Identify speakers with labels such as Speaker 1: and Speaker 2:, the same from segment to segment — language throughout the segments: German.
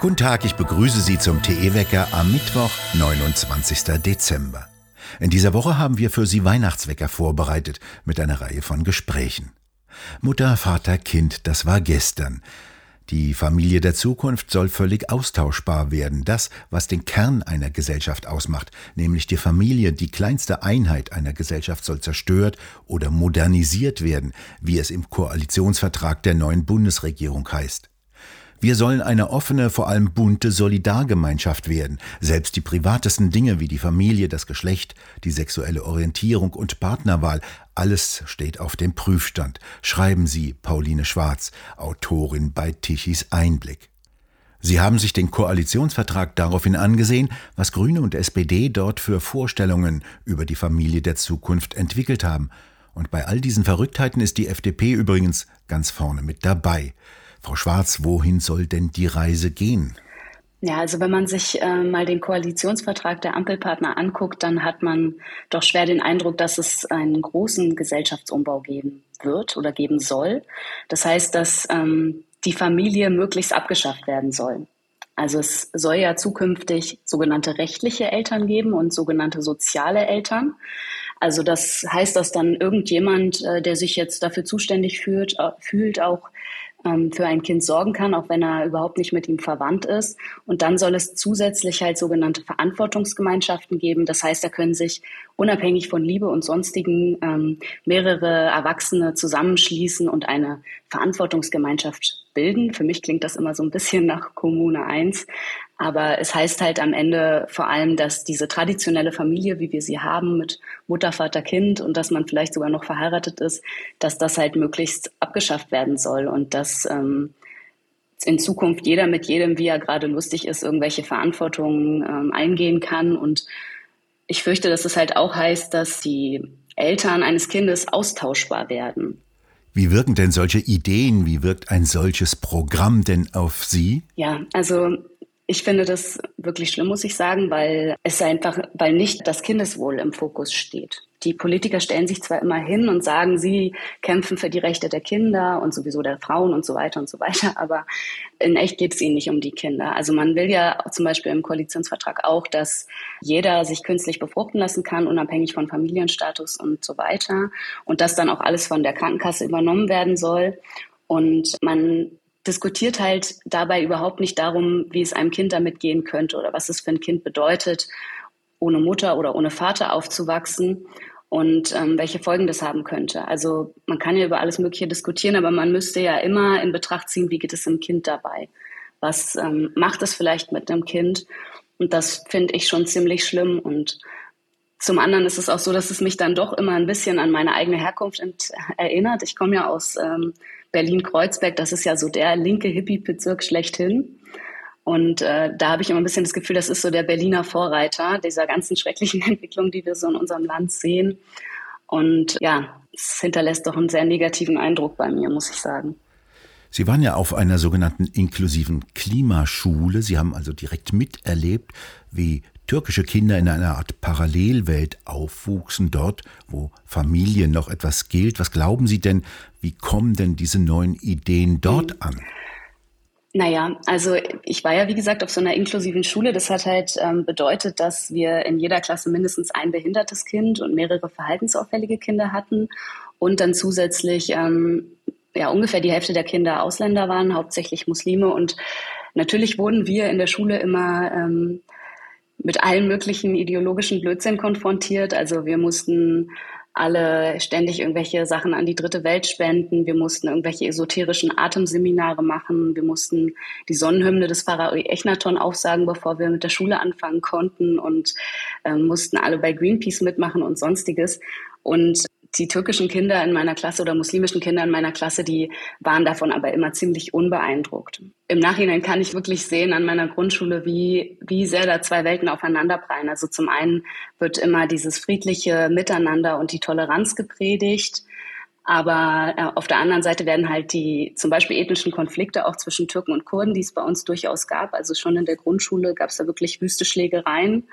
Speaker 1: Guten Tag, ich begrüße Sie zum TE-Wecker am Mittwoch, 29. Dezember. In dieser Woche haben wir für Sie Weihnachtswecker vorbereitet mit einer Reihe von Gesprächen. Mutter, Vater, Kind, das war gestern. Die Familie der Zukunft soll völlig austauschbar werden. Das, was den Kern einer Gesellschaft ausmacht, nämlich die Familie, die kleinste Einheit einer Gesellschaft, soll zerstört oder modernisiert werden, wie es im Koalitionsvertrag der neuen Bundesregierung heißt. Wir sollen eine offene, vor allem bunte Solidargemeinschaft werden. Selbst die privatesten Dinge wie die Familie, das Geschlecht, die sexuelle Orientierung und Partnerwahl, alles steht auf dem Prüfstand, schreiben Sie, Pauline Schwarz, Autorin bei Tichys Einblick. Sie haben sich den Koalitionsvertrag daraufhin angesehen, was Grüne und SPD dort für Vorstellungen über die Familie der Zukunft entwickelt haben. Und bei all diesen Verrücktheiten ist die FDP übrigens ganz vorne mit dabei. Frau Schwarz, wohin soll denn die Reise gehen?
Speaker 2: Ja, also wenn man sich äh, mal den Koalitionsvertrag der Ampelpartner anguckt, dann hat man doch schwer den Eindruck, dass es einen großen Gesellschaftsumbau geben wird oder geben soll. Das heißt, dass ähm, die Familie möglichst abgeschafft werden soll. Also es soll ja zukünftig sogenannte rechtliche Eltern geben und sogenannte soziale Eltern. Also das heißt, dass dann irgendjemand, äh, der sich jetzt dafür zuständig fühlt, äh, fühlt auch für ein Kind sorgen kann, auch wenn er überhaupt nicht mit ihm verwandt ist. Und dann soll es zusätzlich halt sogenannte Verantwortungsgemeinschaften geben. Das heißt, da können sich unabhängig von Liebe und sonstigen ähm, mehrere Erwachsene zusammenschließen und eine Verantwortungsgemeinschaft bilden. Für mich klingt das immer so ein bisschen nach Kommune 1. Aber es heißt halt am Ende vor allem, dass diese traditionelle Familie, wie wir sie haben, mit Mutter, Vater, Kind und dass man vielleicht sogar noch verheiratet ist, dass das halt möglichst abgeschafft werden soll und dass ähm, in Zukunft jeder mit jedem, wie er gerade lustig ist, irgendwelche Verantwortungen ähm, eingehen kann. Und ich fürchte, dass es halt auch heißt, dass die Eltern eines Kindes austauschbar werden.
Speaker 1: Wie wirken denn solche Ideen, wie wirkt ein solches Programm denn auf Sie?
Speaker 2: Ja, also ich finde das wirklich schlimm, muss ich sagen, weil es einfach, weil nicht das Kindeswohl im Fokus steht. Die Politiker stellen sich zwar immer hin und sagen, sie kämpfen für die Rechte der Kinder und sowieso der Frauen und so weiter und so weiter, aber in echt geht es ihnen nicht um die Kinder. Also man will ja zum Beispiel im Koalitionsvertrag auch, dass jeder sich künstlich befruchten lassen kann, unabhängig von Familienstatus und so weiter. Und dass dann auch alles von der Krankenkasse übernommen werden soll. Und man diskutiert halt dabei überhaupt nicht darum, wie es einem Kind damit gehen könnte oder was es für ein Kind bedeutet, ohne Mutter oder ohne Vater aufzuwachsen und ähm, welche Folgen das haben könnte. Also man kann ja über alles Mögliche diskutieren, aber man müsste ja immer in Betracht ziehen, wie geht es dem Kind dabei? Was ähm, macht es vielleicht mit dem Kind? Und das finde ich schon ziemlich schlimm. Und zum anderen ist es auch so, dass es mich dann doch immer ein bisschen an meine eigene Herkunft erinnert. Ich komme ja aus ähm, Berlin-Kreuzberg, das ist ja so der linke Hippie-Bezirk schlechthin. Und äh, da habe ich immer ein bisschen das Gefühl, das ist so der Berliner Vorreiter dieser ganzen schrecklichen Entwicklung, die wir so in unserem Land sehen. Und ja, es hinterlässt doch einen sehr negativen Eindruck bei mir, muss ich sagen.
Speaker 1: Sie waren ja auf einer sogenannten inklusiven Klimaschule. Sie haben also direkt miterlebt, wie türkische Kinder in einer Art Parallelwelt aufwuchsen, dort, wo Familie noch etwas gilt. Was glauben Sie denn, wie kommen denn diese neuen Ideen dort mhm. an?
Speaker 2: Naja, also ich war ja wie gesagt auf so einer inklusiven Schule. Das hat halt ähm, bedeutet, dass wir in jeder Klasse mindestens ein behindertes Kind und mehrere verhaltensauffällige Kinder hatten und dann zusätzlich ähm, ja ungefähr die Hälfte der Kinder Ausländer waren, hauptsächlich Muslime. Und natürlich wurden wir in der Schule immer ähm, mit allen möglichen ideologischen Blödsinn konfrontiert. Also wir mussten alle ständig irgendwelche Sachen an die dritte Welt spenden. Wir mussten irgendwelche esoterischen Atemseminare machen. Wir mussten die Sonnenhymne des Pharao Echnaton aufsagen, bevor wir mit der Schule anfangen konnten und äh, mussten alle bei Greenpeace mitmachen und sonstiges. Und die türkischen Kinder in meiner Klasse oder muslimischen Kinder in meiner Klasse, die waren davon aber immer ziemlich unbeeindruckt. Im Nachhinein kann ich wirklich sehen an meiner Grundschule, wie, wie sehr da zwei Welten aufeinanderprallen. Also zum einen wird immer dieses friedliche Miteinander und die Toleranz gepredigt. Aber äh, auf der anderen Seite werden halt die zum Beispiel ethnischen Konflikte auch zwischen Türken und Kurden, die es bei uns durchaus gab. Also schon in der Grundschule gab es da wirklich wüste Schlägereien.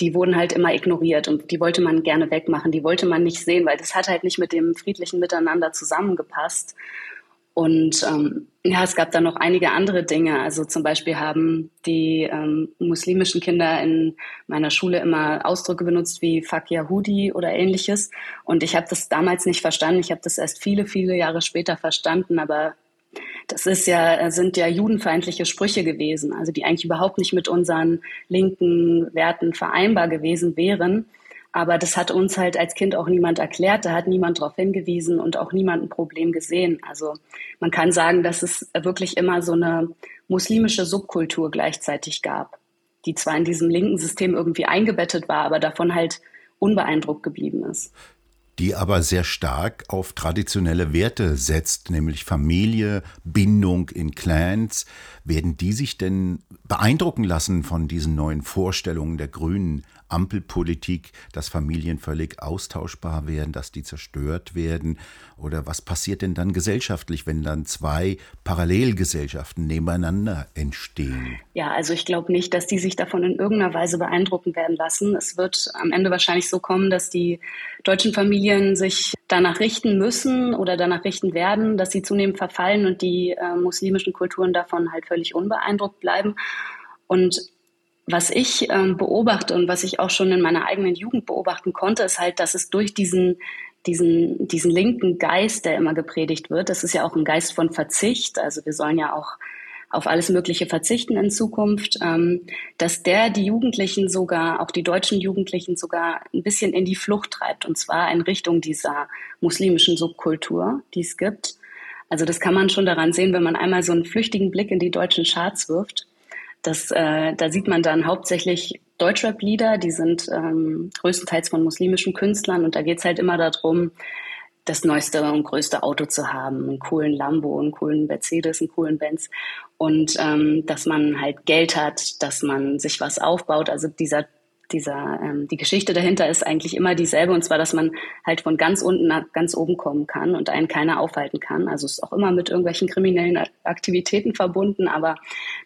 Speaker 2: Die wurden halt immer ignoriert und die wollte man gerne wegmachen, die wollte man nicht sehen, weil das hat halt nicht mit dem friedlichen Miteinander zusammengepasst. Und ähm, ja, es gab dann noch einige andere Dinge. Also zum Beispiel haben die ähm, muslimischen Kinder in meiner Schule immer Ausdrücke benutzt wie Fuck Yahudi oder ähnliches. Und ich habe das damals nicht verstanden. Ich habe das erst viele, viele Jahre später verstanden. Aber das ist ja, sind ja judenfeindliche Sprüche gewesen, also die eigentlich überhaupt nicht mit unseren linken Werten vereinbar gewesen wären. Aber das hat uns halt als Kind auch niemand erklärt, da hat niemand darauf hingewiesen und auch niemand ein Problem gesehen. Also man kann sagen, dass es wirklich immer so eine muslimische Subkultur gleichzeitig gab, die zwar in diesem linken System irgendwie eingebettet war, aber davon halt unbeeindruckt geblieben ist
Speaker 1: die aber sehr stark auf traditionelle Werte setzt, nämlich Familie, Bindung in Clans. Werden die sich denn beeindrucken lassen von diesen neuen Vorstellungen der Grünen? Ampelpolitik, dass Familien völlig austauschbar werden, dass die zerstört werden? Oder was passiert denn dann gesellschaftlich, wenn dann zwei Parallelgesellschaften nebeneinander entstehen?
Speaker 2: Ja, also ich glaube nicht, dass die sich davon in irgendeiner Weise beeindrucken werden lassen. Es wird am Ende wahrscheinlich so kommen, dass die deutschen Familien sich danach richten müssen oder danach richten werden, dass sie zunehmend verfallen und die äh, muslimischen Kulturen davon halt völlig unbeeindruckt bleiben. Und was ich ähm, beobachte und was ich auch schon in meiner eigenen Jugend beobachten konnte, ist halt, dass es durch diesen, diesen, diesen linken Geist, der immer gepredigt wird, das ist ja auch ein Geist von Verzicht, also wir sollen ja auch auf alles Mögliche verzichten in Zukunft, ähm, dass der die Jugendlichen sogar, auch die deutschen Jugendlichen sogar ein bisschen in die Flucht treibt, und zwar in Richtung dieser muslimischen Subkultur, die es gibt. Also das kann man schon daran sehen, wenn man einmal so einen flüchtigen Blick in die deutschen Charts wirft das, äh, da sieht man dann hauptsächlich Deutschrap-Lieder, die sind ähm, größtenteils von muslimischen Künstlern und da geht's halt immer darum, das neueste und größte Auto zu haben, einen coolen Lambo, einen coolen Mercedes, einen coolen Benz und ähm, dass man halt Geld hat, dass man sich was aufbaut. Also dieser dieser, ähm, die Geschichte dahinter ist eigentlich immer dieselbe und zwar, dass man halt von ganz unten nach ganz oben kommen kann und einen keiner aufhalten kann. Also es ist auch immer mit irgendwelchen kriminellen Aktivitäten verbunden, aber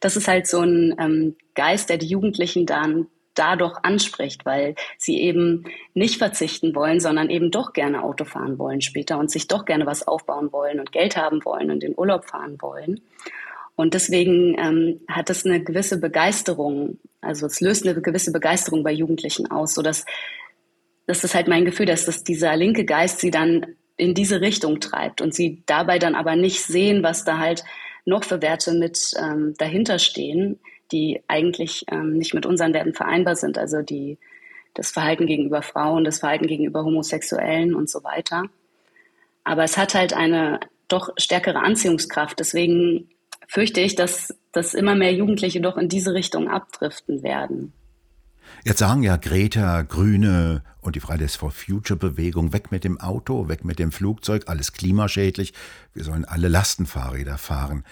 Speaker 2: das ist halt so ein ähm, Geist, der die Jugendlichen dann dadurch anspricht, weil sie eben nicht verzichten wollen, sondern eben doch gerne Auto fahren wollen später und sich doch gerne was aufbauen wollen und Geld haben wollen und in Urlaub fahren wollen. Und deswegen ähm, hat es eine gewisse Begeisterung, also es löst eine gewisse Begeisterung bei Jugendlichen aus, so dass das ist halt mein Gefühl, dass das dieser linke Geist sie dann in diese Richtung treibt und sie dabei dann aber nicht sehen, was da halt noch für Werte mit ähm, dahinter stehen, die eigentlich ähm, nicht mit unseren Werten vereinbar sind. Also die, das Verhalten gegenüber Frauen, das Verhalten gegenüber Homosexuellen und so weiter. Aber es hat halt eine doch stärkere Anziehungskraft. Deswegen fürchte ich, dass, dass immer mehr Jugendliche doch in diese Richtung abdriften werden.
Speaker 1: Jetzt sagen ja Greta, Grüne und die Fridays for Future Bewegung, weg mit dem Auto, weg mit dem Flugzeug, alles klimaschädlich, wir sollen alle Lastenfahrräder fahren.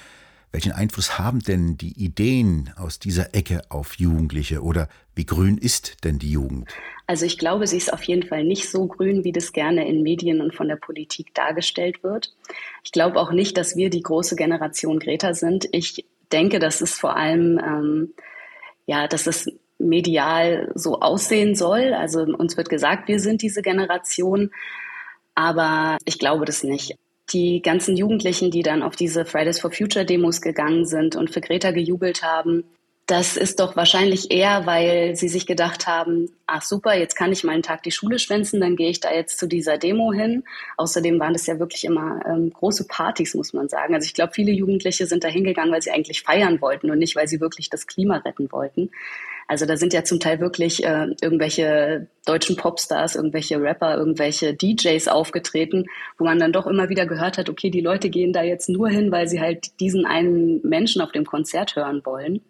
Speaker 1: Welchen Einfluss haben denn die Ideen aus dieser Ecke auf Jugendliche oder wie grün ist denn die Jugend?
Speaker 2: Also ich glaube, sie ist auf jeden Fall nicht so grün, wie das gerne in Medien und von der Politik dargestellt wird. Ich glaube auch nicht, dass wir die große Generation Greta sind. Ich denke, dass es vor allem, ähm, ja, dass es medial so aussehen soll. Also uns wird gesagt, wir sind diese Generation. Aber ich glaube das nicht die ganzen Jugendlichen, die dann auf diese Fridays for Future Demos gegangen sind und für Greta gejubelt haben, das ist doch wahrscheinlich eher, weil sie sich gedacht haben, ach super, jetzt kann ich meinen Tag die Schule schwänzen, dann gehe ich da jetzt zu dieser Demo hin. Außerdem waren das ja wirklich immer ähm, große Partys, muss man sagen. Also ich glaube, viele Jugendliche sind da hingegangen, weil sie eigentlich feiern wollten und nicht, weil sie wirklich das Klima retten wollten. Also da sind ja zum Teil wirklich äh, irgendwelche deutschen Popstars, irgendwelche Rapper, irgendwelche DJs aufgetreten, wo man dann doch immer wieder gehört hat, okay, die Leute gehen da jetzt nur hin, weil sie halt diesen einen Menschen auf dem Konzert hören wollen.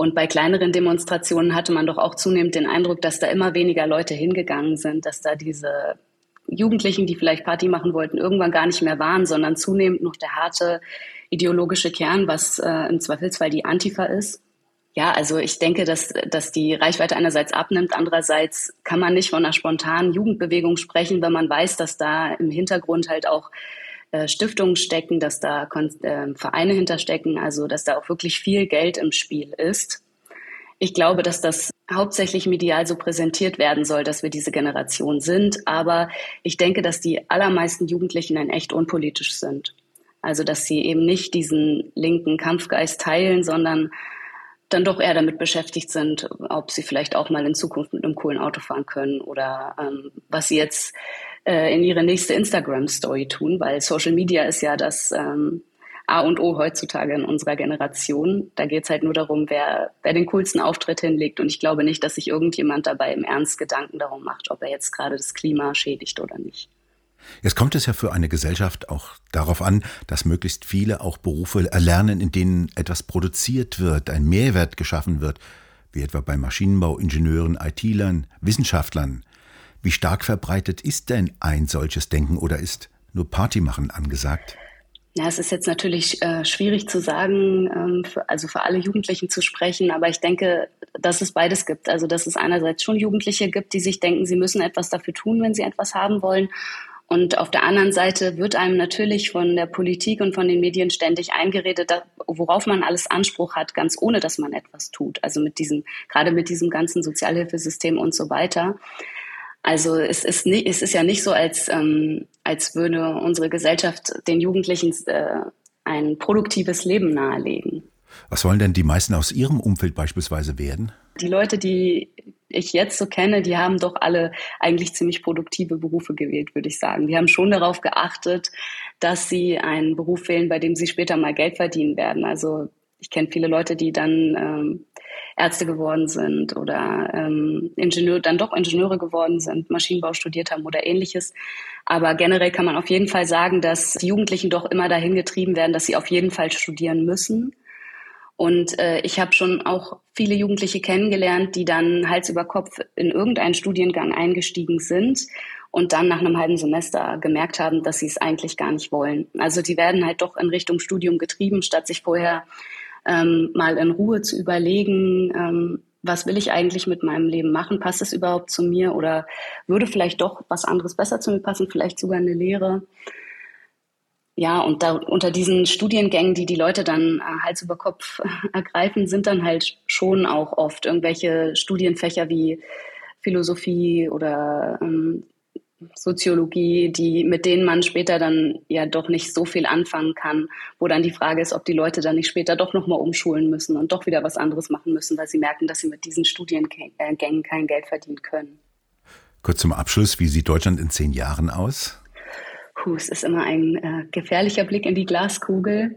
Speaker 2: Und bei kleineren Demonstrationen hatte man doch auch zunehmend den Eindruck, dass da immer weniger Leute hingegangen sind, dass da diese Jugendlichen, die vielleicht Party machen wollten, irgendwann gar nicht mehr waren, sondern zunehmend noch der harte ideologische Kern, was äh, im Zweifelsfall die Antifa ist. Ja, also ich denke, dass, dass die Reichweite einerseits abnimmt, andererseits kann man nicht von einer spontanen Jugendbewegung sprechen, wenn man weiß, dass da im Hintergrund halt auch äh, Stiftungen stecken, dass da Kon äh, Vereine hinterstecken, also dass da auch wirklich viel Geld im Spiel ist. Ich glaube, dass das hauptsächlich medial so präsentiert werden soll, dass wir diese Generation sind. Aber ich denke, dass die allermeisten Jugendlichen dann echt unpolitisch sind. Also, dass sie eben nicht diesen linken Kampfgeist teilen, sondern dann doch eher damit beschäftigt sind, ob sie vielleicht auch mal in Zukunft mit einem coolen Auto fahren können oder ähm, was sie jetzt äh, in ihre nächste Instagram-Story tun, weil Social Media ist ja das ähm, A und O heutzutage in unserer Generation. Da geht es halt nur darum, wer, wer den coolsten Auftritt hinlegt. Und ich glaube nicht, dass sich irgendjemand dabei im Ernst Gedanken darum macht, ob er jetzt gerade das Klima schädigt oder nicht.
Speaker 1: Jetzt kommt es ja für eine Gesellschaft auch darauf an, dass möglichst viele auch Berufe erlernen, in denen etwas produziert wird, ein Mehrwert geschaffen wird, wie etwa bei Maschinenbauingenieuren, IT-Lern, Wissenschaftlern. Wie stark verbreitet ist denn ein solches Denken oder ist nur Partymachen angesagt?
Speaker 2: Ja, es ist jetzt natürlich äh, schwierig zu sagen, ähm, für, also für alle Jugendlichen zu sprechen, aber ich denke, dass es beides gibt. Also dass es einerseits schon Jugendliche gibt, die sich denken, sie müssen etwas dafür tun, wenn sie etwas haben wollen. Und auf der anderen Seite wird einem natürlich von der Politik und von den Medien ständig eingeredet, worauf man alles Anspruch hat, ganz ohne dass man etwas tut. Also mit diesem, gerade mit diesem ganzen Sozialhilfesystem und so weiter. Also es ist, nicht, es ist ja nicht so, als, ähm, als würde unsere Gesellschaft den Jugendlichen äh, ein produktives Leben nahelegen.
Speaker 1: Was wollen denn die meisten aus Ihrem Umfeld beispielsweise werden?
Speaker 2: Die Leute, die ich jetzt so kenne, die haben doch alle eigentlich ziemlich produktive Berufe gewählt, würde ich sagen. Die haben schon darauf geachtet, dass sie einen Beruf wählen, bei dem sie später mal Geld verdienen werden. Also ich kenne viele Leute, die dann ähm, Ärzte geworden sind oder ähm, Ingenieur, dann doch Ingenieure geworden sind, Maschinenbau studiert haben oder ähnliches. Aber generell kann man auf jeden Fall sagen, dass die Jugendlichen doch immer dahin getrieben werden, dass sie auf jeden Fall studieren müssen. Und äh, ich habe schon auch viele Jugendliche kennengelernt, die dann Hals über Kopf in irgendeinen Studiengang eingestiegen sind und dann nach einem halben Semester gemerkt haben, dass sie es eigentlich gar nicht wollen. Also die werden halt doch in Richtung Studium getrieben, statt sich vorher ähm, mal in Ruhe zu überlegen, ähm, was will ich eigentlich mit meinem Leben machen? Passt es überhaupt zu mir oder würde vielleicht doch was anderes besser zu mir passen, vielleicht sogar eine Lehre? Ja, und da, unter diesen Studiengängen, die die Leute dann äh, Hals über Kopf ergreifen, sind dann halt schon auch oft irgendwelche Studienfächer wie Philosophie oder ähm, Soziologie, die, mit denen man später dann ja doch nicht so viel anfangen kann, wo dann die Frage ist, ob die Leute dann nicht später doch nochmal umschulen müssen und doch wieder was anderes machen müssen, weil sie merken, dass sie mit diesen Studiengängen kein Geld verdienen können.
Speaker 1: Kurz zum Abschluss, wie sieht Deutschland in zehn Jahren aus?
Speaker 2: Puh, es ist immer ein äh, gefährlicher Blick in die Glaskugel.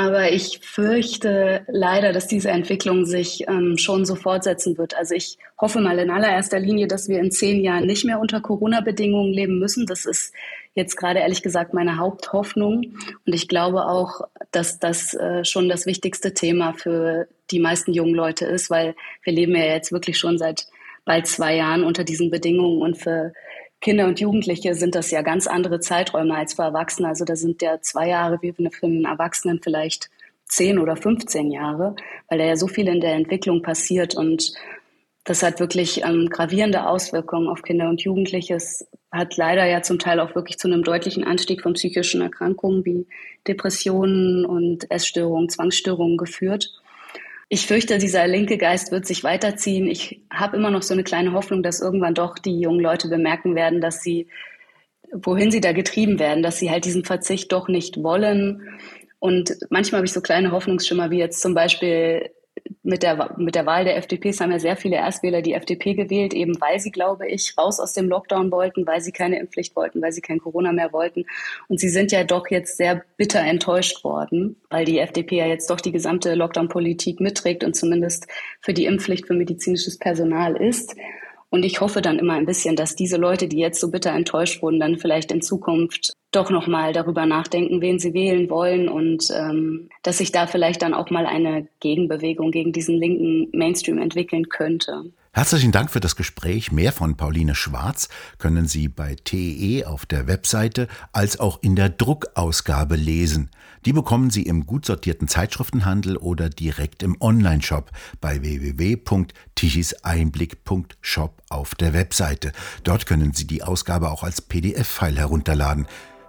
Speaker 2: Aber ich fürchte leider, dass diese Entwicklung sich ähm, schon so fortsetzen wird. Also ich hoffe mal in allererster Linie, dass wir in zehn Jahren nicht mehr unter Corona-Bedingungen leben müssen. Das ist jetzt gerade ehrlich gesagt meine Haupthoffnung. Und ich glaube auch, dass das äh, schon das wichtigste Thema für die meisten jungen Leute ist, weil wir leben ja jetzt wirklich schon seit bald zwei Jahren unter diesen Bedingungen und für Kinder und Jugendliche sind das ja ganz andere Zeiträume als für Erwachsene. Also da sind ja zwei Jahre wie für einen Erwachsenen vielleicht zehn oder 15 Jahre, weil da ja so viel in der Entwicklung passiert und das hat wirklich ähm, gravierende Auswirkungen auf Kinder und Jugendliche. Es hat leider ja zum Teil auch wirklich zu einem deutlichen Anstieg von psychischen Erkrankungen wie Depressionen und Essstörungen, Zwangsstörungen geführt ich fürchte, dieser linke Geist wird sich weiterziehen. Ich habe immer noch so eine kleine Hoffnung, dass irgendwann doch die jungen Leute bemerken werden, dass sie, wohin sie da getrieben werden, dass sie halt diesen Verzicht doch nicht wollen. Und manchmal habe ich so kleine Hoffnungsschimmer, wie jetzt zum Beispiel mit der, mit der Wahl der FDP haben ja sehr viele Erstwähler die FDP gewählt, eben weil sie, glaube ich, raus aus dem Lockdown wollten, weil sie keine Impfpflicht wollten, weil sie kein Corona mehr wollten. Und sie sind ja doch jetzt sehr bitter enttäuscht worden, weil die FDP ja jetzt doch die gesamte Lockdown-Politik mitträgt und zumindest für die Impfpflicht für medizinisches Personal ist. Und ich hoffe dann immer ein bisschen, dass diese Leute, die jetzt so bitter enttäuscht wurden, dann vielleicht in Zukunft doch nochmal darüber nachdenken, wen sie wählen wollen und ähm, dass sich da vielleicht dann auch mal eine Gegenbewegung gegen diesen linken Mainstream entwickeln könnte.
Speaker 1: Herzlichen Dank für das Gespräch. Mehr von Pauline Schwarz können Sie bei TE auf der Webseite als auch in der Druckausgabe lesen. Die bekommen Sie im gut sortierten Zeitschriftenhandel oder direkt im Onlineshop bei www.tichiseinblick.shop auf der Webseite. Dort können Sie die Ausgabe auch als PDF-File herunterladen.